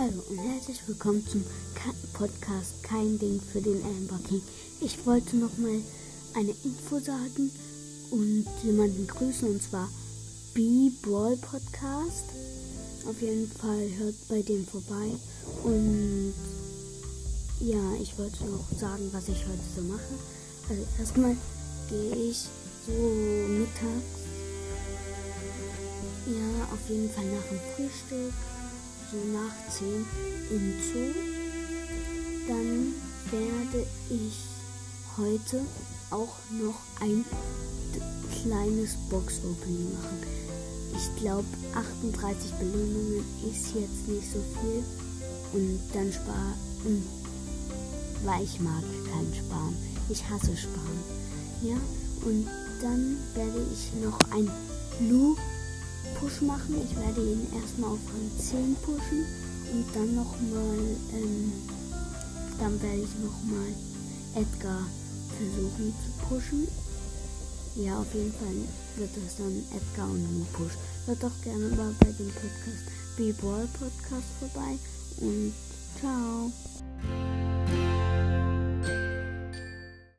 Hallo und herzlich willkommen zum Podcast Kein Ding für den Amber. Ich wollte noch mal eine Info sagen und jemanden grüßen und zwar B-Brawl Podcast. Auf jeden Fall hört bei dem vorbei und ja, ich wollte noch sagen, was ich heute so mache. Also erstmal gehe ich so mittags, ja, auf jeden Fall nach dem Frühstück nach 10 im Zoo. Dann werde ich heute auch noch ein kleines Box-Opening machen. Ich glaube, 38 Belohnungen ist jetzt nicht so viel. Und dann sparen, weil ich mag kein Sparen. Ich hasse Sparen. Ja, und dann werde ich noch ein Lu Push machen. Ich werde ihn erstmal auf Rang 10 pushen und dann nochmal, ähm, dann werde ich nochmal Edgar versuchen zu pushen. Ja, auf jeden Fall wird es dann Edgar und Lu Push. Hört doch gerne mal bei dem Podcast B-Ball Podcast vorbei und ciao.